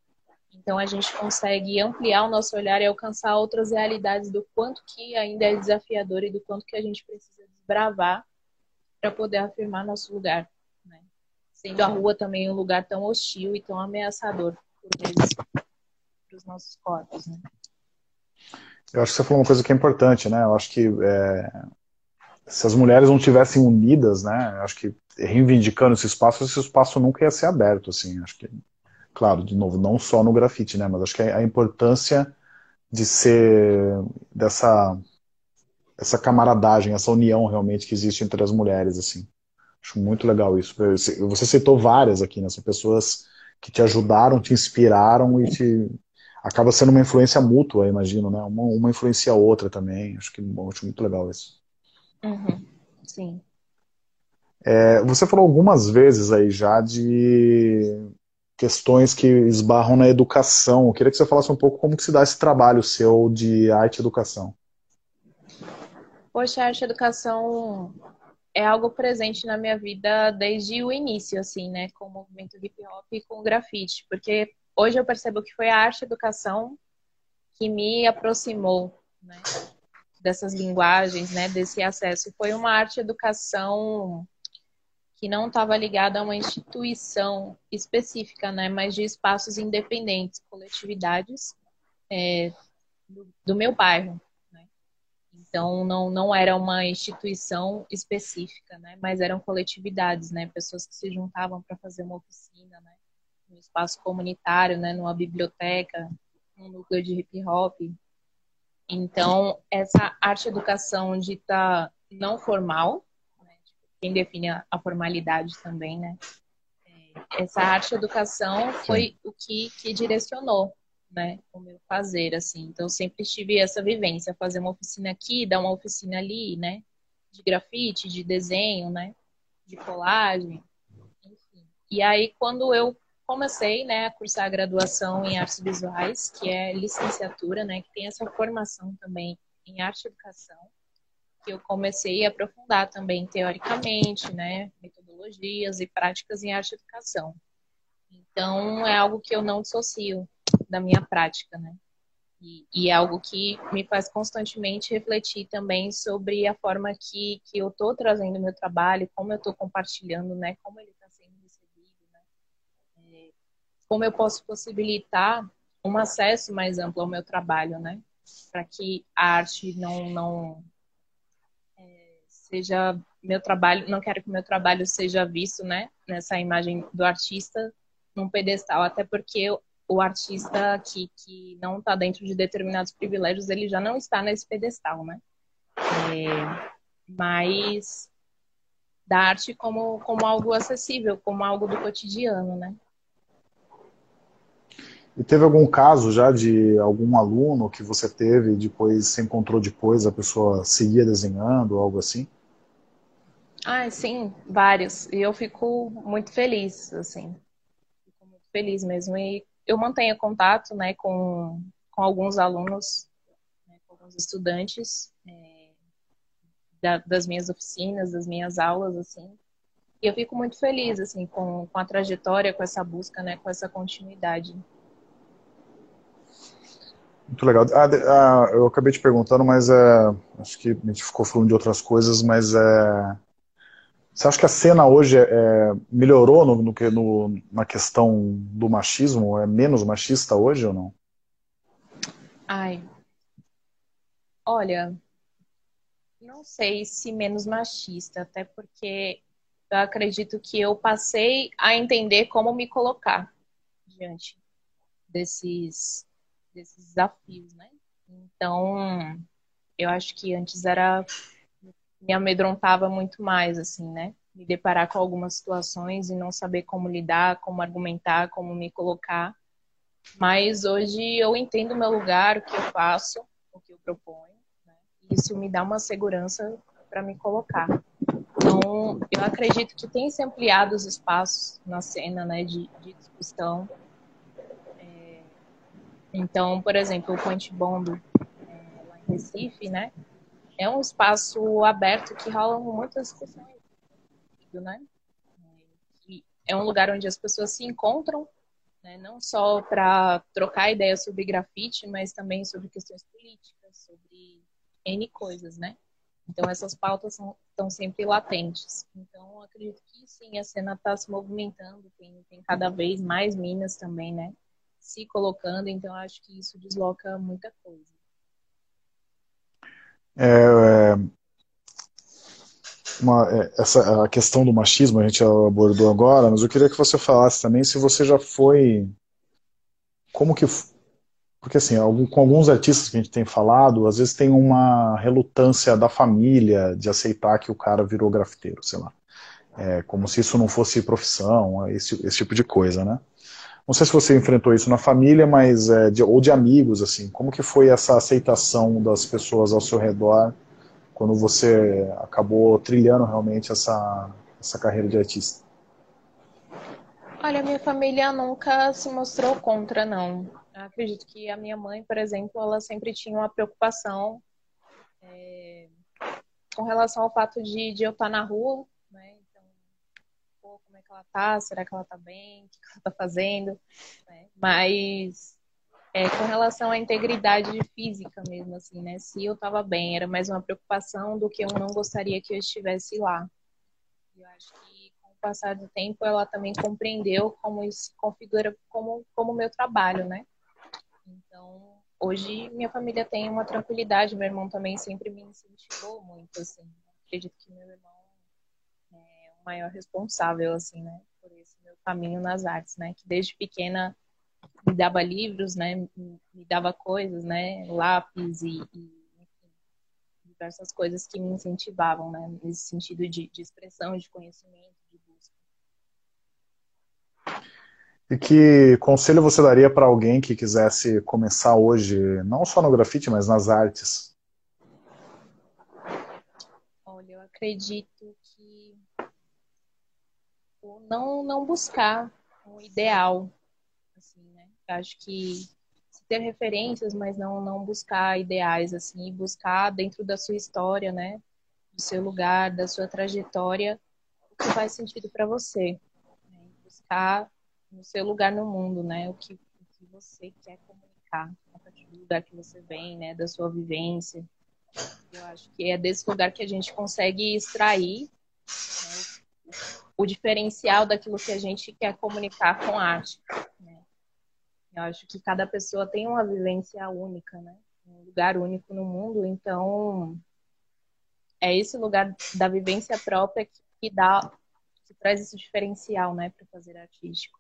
Então a gente consegue ampliar o nosso olhar e alcançar outras realidades do quanto que ainda é desafiador e do quanto que a gente precisa desbravar para poder afirmar nosso lugar, né? Sendo a rua também um lugar tão hostil e tão ameaçador para os nossos corpos, né? Eu acho que você falou uma coisa que é importante, né? Eu acho que é, se as mulheres não tivessem unidas, né? Eu acho que reivindicando esse espaço, esse espaço nunca ia ser aberto, assim. Acho que claro, de novo, não só no grafite, né? Mas acho que a importância de ser dessa essa camaradagem, essa união realmente que existe entre as mulheres, assim. Acho muito legal isso. Você citou várias aqui, né? São pessoas que te ajudaram, te inspiraram e te acaba sendo uma influência mútua, imagino, né? Uma, uma influencia a outra também. Acho que acho muito legal isso. Uhum. Sim. É, você falou algumas vezes aí já de questões que esbarram na educação. Eu queria que você falasse um pouco como que se dá esse trabalho seu de arte e educação. Poxa, arte e educação é algo presente na minha vida desde o início, assim, né, com o movimento hip hop e com o grafite, porque hoje eu percebo que foi a arte e educação que me aproximou, né, dessas linguagens, né, desse acesso. Foi uma arte educação que não estava ligada a uma instituição específica, né, mas de espaços independentes, coletividades é, do, do, meu bairro. Né? Então, não, não era uma instituição específica, né, mas eram coletividades, né, pessoas que se juntavam para fazer uma oficina, né, no espaço comunitário, né, numa biblioteca, num núcleo de hip hop. Então, essa arte-educação dita não formal, quem define a, formalidade também, né? É, essa arte educação foi o que, que direcionou, né, o meu fazer, assim. Então, sempre tive essa vivência, fazer uma oficina aqui, dar uma oficina ali, né, de grafite, de desenho, né, de colagem, enfim. E aí, quando eu comecei, né, a cursar a graduação em artes visuais, que é licenciatura, né, que tem essa formação também em arte e educação, eu comecei a aprofundar também teoricamente, né, metodologias e práticas em arte educação. Então, é algo que eu não dissocio da minha prática, né? E, e, é algo que me faz constantemente refletir também sobre a forma que, que eu estou trazendo meu trabalho, como eu estou compartilhando, né? Como ele está sendo recebido, né? É, como eu posso possibilitar um acesso mais amplo ao meu trabalho, né? Para que a arte não, não seja meu trabalho, não quero que meu trabalho seja visto, né, nessa imagem do artista num pedestal, até porque o artista que, que não está dentro de determinados privilégios, ele já não está nesse pedestal, né? É, mas da arte como, como algo acessível, como algo do cotidiano, né? E teve algum caso já de algum aluno que você teve, depois se encontrou depois, a pessoa seguia desenhando, algo assim? Ah, sim, vários. E eu fico muito feliz, assim. Fico muito feliz mesmo. E eu mantenho contato, né, com, com alguns alunos, né, com alguns estudantes é, da, das minhas oficinas, das minhas aulas, assim. E eu fico muito feliz, assim, com, com a trajetória, com essa busca, né, com essa continuidade. Muito legal. Ah, ah, eu acabei te perguntando, mas é, acho que a gente ficou falando de outras coisas, mas é, você acha que a cena hoje é, melhorou no, no, no, na questão do machismo? É menos machista hoje ou não? Ai. Olha, não sei se menos machista, até porque eu acredito que eu passei a entender como me colocar diante desses, desses desafios, né? Então, eu acho que antes era me amedrontava muito mais, assim, né? Me deparar com algumas situações e não saber como lidar, como argumentar, como me colocar. Mas hoje eu entendo o meu lugar, o que eu faço, o que eu proponho. Né? E isso me dá uma segurança para me colocar. Então, eu acredito que tem se ampliado os espaços na cena né, de, de discussão. É, então, por exemplo, o Point Bomb, é, lá em Recife, né, é um espaço aberto que rolam muitas discussões. Né? É um lugar onde as pessoas se encontram, né, não só para trocar ideias sobre grafite, mas também sobre questões políticas, sobre N coisas, né? Então, essas pautas são, estão sempre latentes. Então, acredito que sim, a cena está se movimentando, tem, tem cada vez mais minas também, né? Se colocando, então acho que isso desloca muita coisa. É, é, uma, é, essa, a questão do machismo a gente abordou agora, mas eu queria que você falasse também se você já foi. Como que porque, assim, com alguns artistas que a gente tem falado, às vezes tem uma relutância da família de aceitar que o cara virou grafiteiro, sei lá. É, como se isso não fosse profissão, esse, esse tipo de coisa, né? Não sei se você enfrentou isso na família, mas é, de, ou de amigos, assim. Como que foi essa aceitação das pessoas ao seu redor quando você acabou trilhando realmente essa, essa carreira de artista? Olha, minha família nunca se mostrou contra, não. Eu acredito que a minha mãe, por exemplo, ela sempre tinha uma preocupação é, com relação ao fato de, de eu estar na rua, né? Então, pô, como é que ela tá? Será que ela tá bem? O que ela tá fazendo? Né? Mas é, com relação à integridade física mesmo, assim, né? Se eu tava bem, era mais uma preocupação do que eu não gostaria que eu estivesse lá. Eu acho que com o passar do tempo ela também compreendeu como isso se configura como como meu trabalho, né? Então, hoje minha família tem uma tranquilidade, meu irmão também sempre me incentivou muito, assim. Acredito que meu irmão maior responsável, assim, né, por esse meu caminho nas artes, né, que desde pequena me dava livros, né, me dava coisas, né, lápis e, e diversas coisas que me incentivavam, né, nesse sentido de, de expressão, de conhecimento, E que conselho você daria para alguém que quisesse começar hoje, não só no grafite, mas nas artes? Olha, eu acredito não não buscar um ideal, assim, né? Acho que ter referências, mas não não buscar ideais assim, buscar dentro da sua história, né? Do seu lugar, da sua trajetória, o que faz sentido para você. Né? Buscar no seu lugar no mundo, né? O que, o que você quer comunicar a partir do lugar que você vem, né? Da sua vivência. Eu acho que é desse lugar que a gente consegue extrair o, diferencial daquilo que a gente quer comunicar com arte. Né? Eu acho que cada pessoa tem uma vivência única, né? Um lugar único no mundo, então é esse lugar da vivência própria que, que dá, que traz esse diferencial, né, para fazer artístico.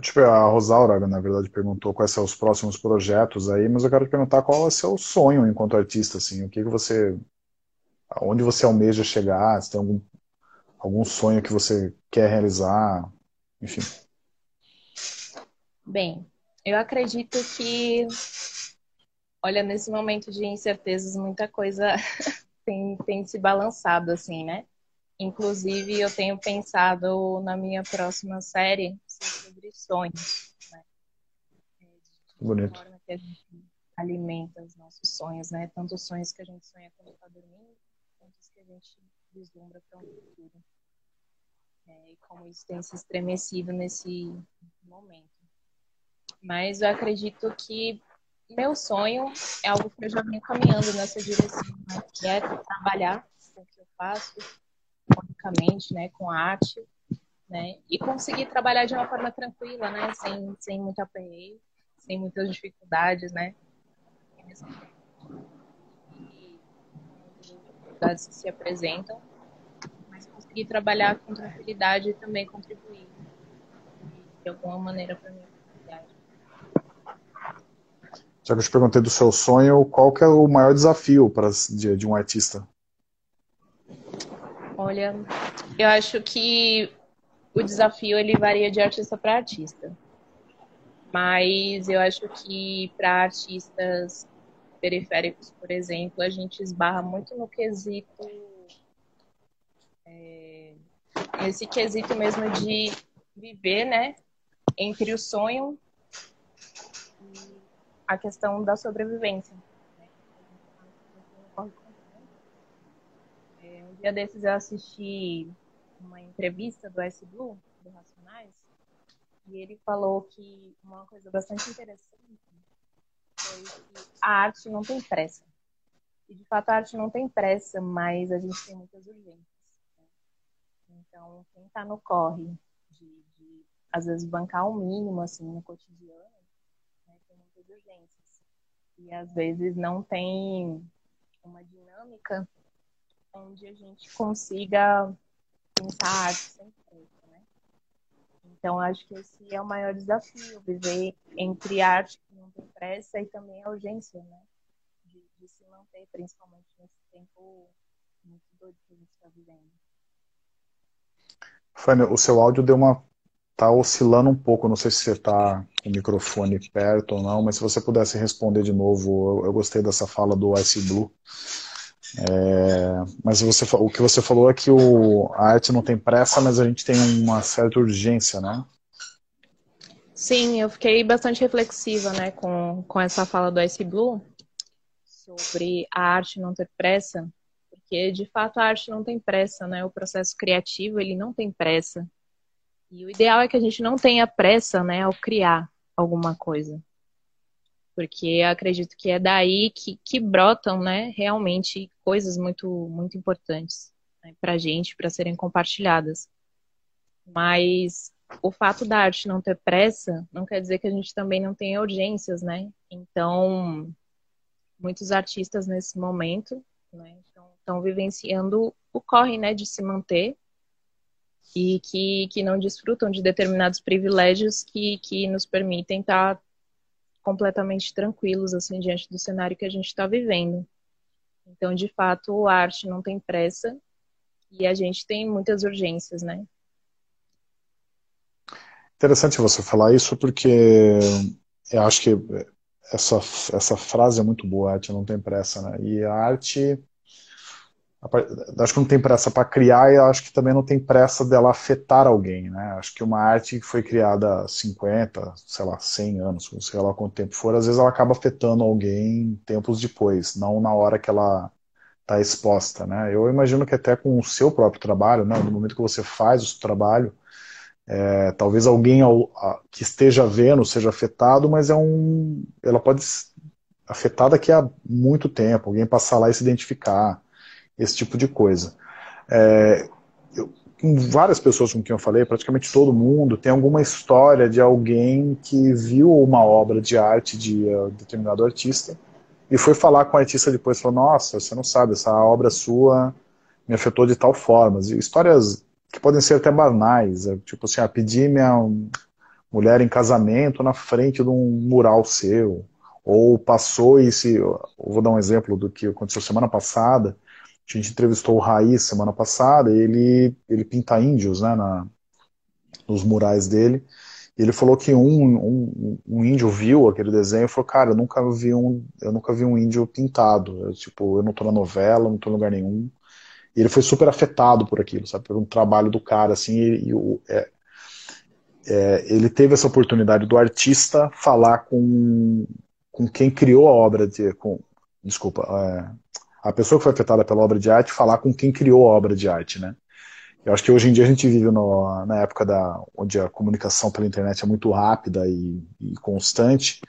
Tipo, a Rosaura, na verdade, perguntou quais são os próximos projetos aí, mas eu quero te perguntar qual é o seu sonho enquanto artista, assim, o que, que você, aonde você almeja chegar, se tem algum, algum sonho que você quer realizar, enfim. Bem, eu acredito que, olha, nesse momento de incertezas, muita coisa (laughs) tem, tem se balançado, assim, né? Inclusive, eu tenho pensado na minha próxima série sobre sonhos. Né? Bonito. De forma que a gente alimenta os nossos sonhos, né? Tanto os sonhos que a gente sonha quando está dormindo, quanto os que a gente vislumbra para um futuro. É, e como isso tem se estremecido nesse momento. Mas eu acredito que meu sonho é algo que eu já venho caminhando nessa direção, né? que é trabalhar com o que eu faço, economicamente, né, com arte, né, e conseguir trabalhar de uma forma tranquila, né, sem, sem muito aperreio, sem muitas dificuldades, né, e dificuldades que se apresentam, mas conseguir trabalhar com tranquilidade e também contribuir de alguma maneira para minha comunidade. Já que eu te perguntei do seu sonho, qual que é o maior desafio para de, de um artista? Olha, eu acho que o desafio ele varia de artista para artista. Mas eu acho que para artistas periféricos, por exemplo, a gente esbarra muito no quesito nesse quesito mesmo de viver, né, entre o sonho e a questão da sobrevivência. É, um dia desses eu assisti uma entrevista do S Blue, do Racionais, e ele falou que uma coisa bastante interessante foi que a arte não tem pressa. E de fato a arte não tem pressa, mas a gente tem muitas urgências. Então, quem está no corre de, de, às vezes, bancar o um mínimo, assim, no cotidiano, né, tem muitas urgências. E, às vezes, não tem uma dinâmica onde a gente consiga pensar a arte sem pressa, né? Então, acho que esse é o maior desafio, viver entre arte que não tem pressa e também a urgência, né? De, de se manter, principalmente nesse tempo muito doido que a gente está vivendo. Fanny, o seu áudio deu uma. tá oscilando um pouco. Não sei se você está com o microfone perto ou não, mas se você pudesse responder de novo, eu, eu gostei dessa fala do Ice Blue. É, mas você, o que você falou é que o, a arte não tem pressa, mas a gente tem uma certa urgência, né? Sim, eu fiquei bastante reflexiva né, com, com essa fala do Ice Blue sobre a arte não ter pressa, porque de fato a arte não tem pressa, né? O processo criativo ele não tem pressa. E o ideal é que a gente não tenha pressa, né, ao criar alguma coisa. Porque acredito que é daí que, que brotam, né, realmente coisas muito, muito importantes né, para a gente, para serem compartilhadas. Mas o fato da arte não ter pressa não quer dizer que a gente também não tenha urgências, né? Então, muitos artistas nesse momento, né, estão vivenciando o corre, né, de se manter e que, que não desfrutam de determinados privilégios que, que nos permitem estar completamente tranquilos, assim, diante do cenário que a gente está vivendo. Então, de fato, a arte não tem pressa e a gente tem muitas urgências, né? Interessante você falar isso porque eu acho que essa, essa frase é muito boa, a arte não tem pressa, né? E a arte acho que não tem pressa para criar e acho que também não tem pressa dela afetar alguém, né? Acho que uma arte que foi criada há 50, sei lá, 100 anos, sei lá quanto tempo for, às vezes ela acaba afetando alguém tempos depois, não na hora que ela está exposta, né? Eu imagino que até com o seu próprio trabalho, né? No momento que você faz o seu trabalho, é, talvez alguém que esteja vendo seja afetado, mas é um, ela pode afetar daqui a muito tempo, alguém passar lá e se identificar esse tipo de coisa. É, eu, várias pessoas com quem eu falei, praticamente todo mundo, tem alguma história de alguém que viu uma obra de arte de uh, determinado artista e foi falar com o artista depois, falou, nossa, você não sabe, essa obra sua me afetou de tal forma. E histórias que podem ser até banais, é, tipo assim, ah, pedir minha mulher em casamento na frente de um mural seu, ou passou e se, vou dar um exemplo do que aconteceu semana passada, a gente entrevistou o Raiz semana passada, ele, ele pinta índios né, na, nos murais dele. E ele falou que um, um, um, índio viu aquele desenho e falou, cara, eu nunca vi um, eu nunca vi um índio pintado. Eu, tipo, eu não tô na novela, não tô em lugar nenhum. E ele foi super afetado por aquilo, sabe? Por um trabalho do cara, assim, e, e o, é, é, ele teve essa oportunidade do artista falar com, com quem criou a obra de. Com, desculpa, é, a pessoa que foi afetada pela obra de arte falar com quem criou a obra de arte, né? Eu acho que hoje em dia a gente vive no, na época da, onde a comunicação pela internet é muito rápida e, e constante.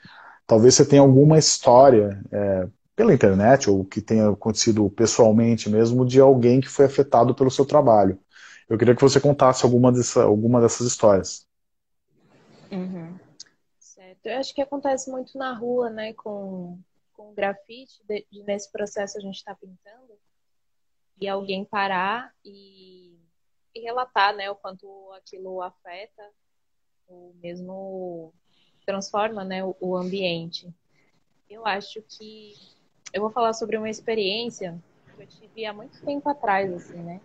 Talvez você tenha alguma história é, pela internet ou que tenha acontecido pessoalmente mesmo de alguém que foi afetado pelo seu trabalho. Eu queria que você contasse alguma, dessa, alguma dessas histórias. Uhum. Certo. Eu acho que acontece muito na rua, né, com com grafite, de, de, nesse processo a gente está pintando, e alguém parar e, e, relatar né, o quanto aquilo afeta, ou mesmo transforma né, o, o ambiente. Eu acho que eu vou falar sobre uma experiência que eu tive há muito tempo atrás, assim, né?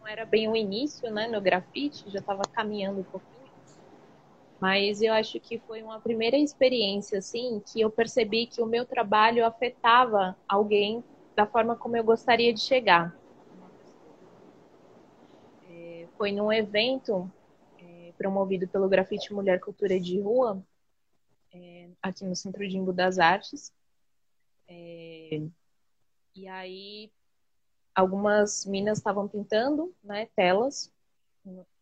Não era bem o início, né, no grafite, já estava caminhando um pouquinho mas eu acho que foi uma primeira experiência, assim, que eu percebi que o meu trabalho afetava alguém da forma como eu gostaria de chegar. É, foi num evento é, promovido pelo Grafite Mulher Cultura de Rua, é, aqui no Centro de Imbu das Artes. É, e aí algumas minas estavam pintando né, telas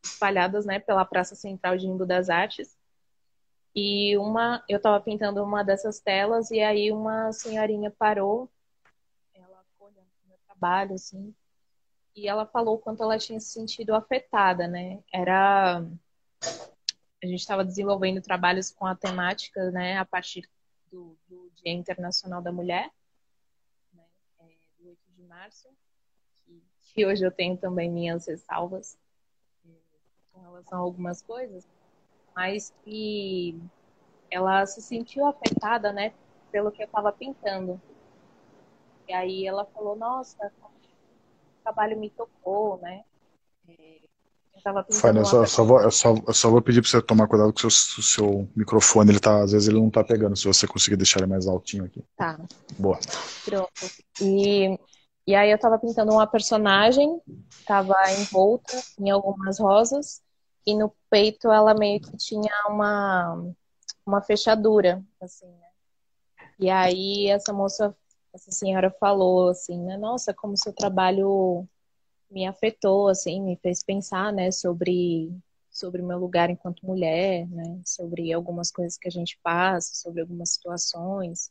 espalhadas né, pela Praça Central de Imbu das Artes. E uma, eu estava pintando uma dessas telas e aí uma senhorinha parou, ela olhando o meu trabalho, assim, e ela falou quanto ela tinha se sentido afetada, né? Era a gente estava desenvolvendo trabalhos com a temática, né, a partir do, do Dia Internacional da Mulher, né, é, do 8 de março, que, que, hoje eu tenho também minhas ressalvas relação a algumas coisas, mas que ela se sentiu afetada, né, pelo que eu estava pintando. E aí ela falou, nossa, o trabalho me tocou, né? É, eu, só, só vou, eu, só, eu só vou pedir para você tomar cuidado com o seu, seu microfone, ele tá, às vezes ele não tá pegando, se você conseguir deixar ele mais altinho aqui. Tá. Boa. Pronto. E, e aí eu tava pintando uma personagem, tava envolta em algumas rosas, e no peito ela meio que tinha uma, uma fechadura, assim, né? E aí essa moça, essa senhora falou assim, né? Nossa, como seu trabalho me afetou, assim, me fez pensar, né, sobre sobre meu lugar enquanto mulher, né, sobre algumas coisas que a gente passa, sobre algumas situações.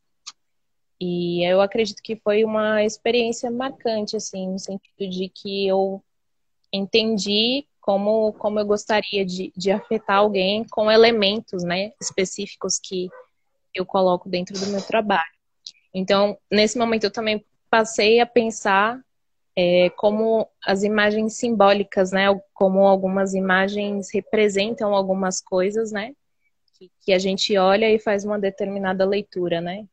E eu acredito que foi uma experiência marcante, assim, no sentido de que eu entendi como, como eu gostaria de, de afetar alguém com elementos, né, específicos que eu coloco dentro do meu trabalho. Então, nesse momento eu também passei a pensar é, como as imagens simbólicas, né? Como algumas imagens representam algumas coisas, né? Que, que a gente olha e faz uma determinada leitura, né?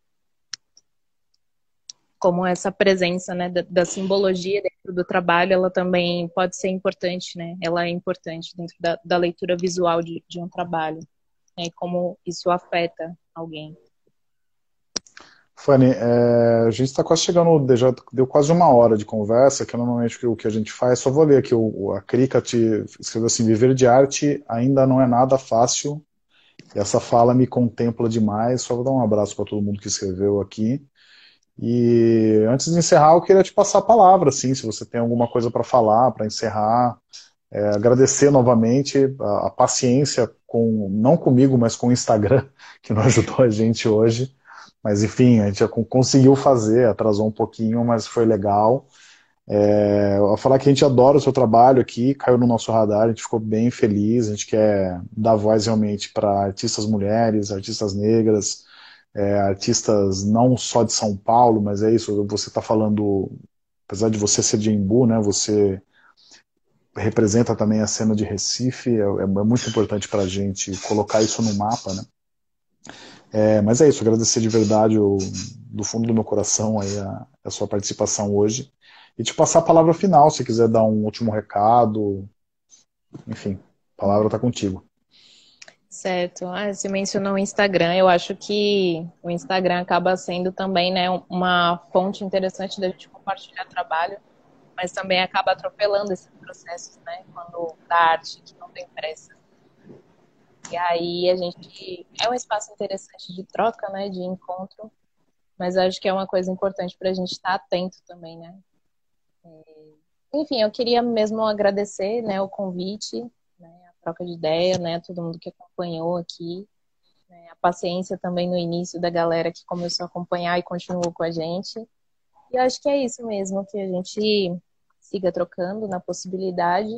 Como essa presença, né, da, da, simbologia dentro do trabalho, ela também pode ser importante, né? Ela é importante dentro da, da leitura visual de, de um trabalho, né? E como isso afeta alguém. Fanny, é, a gente está quase chegando, já deu quase uma hora de conversa, que é normalmente o que a gente faz. Só vou ler aqui, o, a Krika te escreveu assim, viver de arte ainda não é nada fácil, essa fala me contempla demais, só vou dar um abraço para todo mundo que escreveu aqui. E antes de encerrar, eu queria te passar a palavra, assim, se você tem alguma coisa para falar, para encerrar. É, agradecer novamente a, a paciência com, não comigo, mas com o Instagram, (laughs) que não ajudou a gente hoje. Mas enfim, a gente conseguiu fazer, atrasou um pouquinho, mas foi legal. É, eu falar que a gente adora o seu trabalho aqui, caiu no nosso radar, a gente ficou bem feliz, a gente quer dar voz realmente para artistas mulheres, artistas negras, é, artistas não só de São Paulo, mas é isso, você está falando, apesar de você ser de Embu, né, você representa também a cena de Recife, é, é muito importante para a gente colocar isso no mapa, né? É, mas é isso, agradecer de verdade o, do fundo do meu coração aí a, a, sua participação hoje. E te passar a palavra final, se quiser dar um último recado. Enfim, a palavra está contigo. Certo. Ah, você mencionou o Instagram. Eu acho que o Instagram acaba sendo também né, uma fonte interessante da gente compartilhar trabalho, mas também acaba atropelando esses processos, né? Quando da arte que não tem pressa. E aí a gente é um espaço interessante de troca, né, de encontro, mas acho que é uma coisa importante para a gente estar atento também, né. Enfim, eu queria mesmo agradecer, né, o convite, troca de ideia, né, todo mundo que acompanhou aqui, né, a paciência também no início da galera que começou a acompanhar e continuou com a gente. E acho que é isso mesmo, que a gente siga trocando na possibilidade.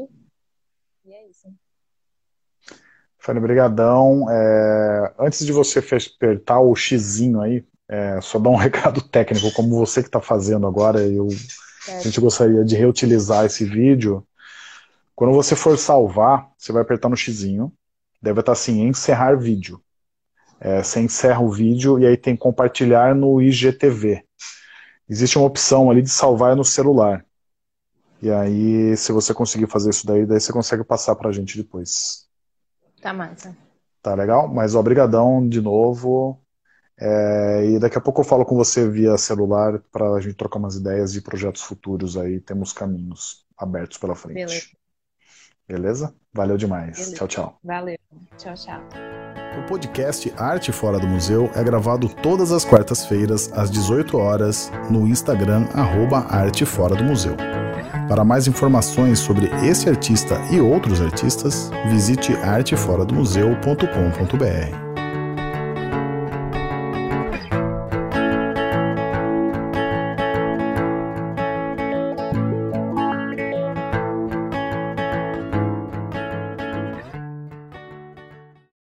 E é isso. Fanny, brigadão. É, antes de você apertar o xizinho aí, é, só dar um (laughs) recado técnico, como você que está fazendo agora, eu, a gente gostaria de reutilizar esse vídeo. Quando você for salvar, você vai apertar no xizinho, deve estar assim, encerrar vídeo. É, você encerra o vídeo e aí tem compartilhar no IGTV. Existe uma opção ali de salvar no celular. E aí, se você conseguir fazer isso daí, daí você consegue passar para a gente depois. Tá massa. Tá legal? Mas obrigadão de novo. É, e daqui a pouco eu falo com você via celular para a gente trocar umas ideias de projetos futuros aí. Temos caminhos abertos pela frente. Beleza. Beleza? Valeu demais. Beleza. Tchau, tchau. Valeu. Tchau, tchau. O podcast Arte Fora do Museu é gravado todas as quartas-feiras, às 18 horas, no Instagram, arroba Arte Fora do Museu. Para mais informações sobre esse artista e outros artistas, visite arteforadomuseu.com.br.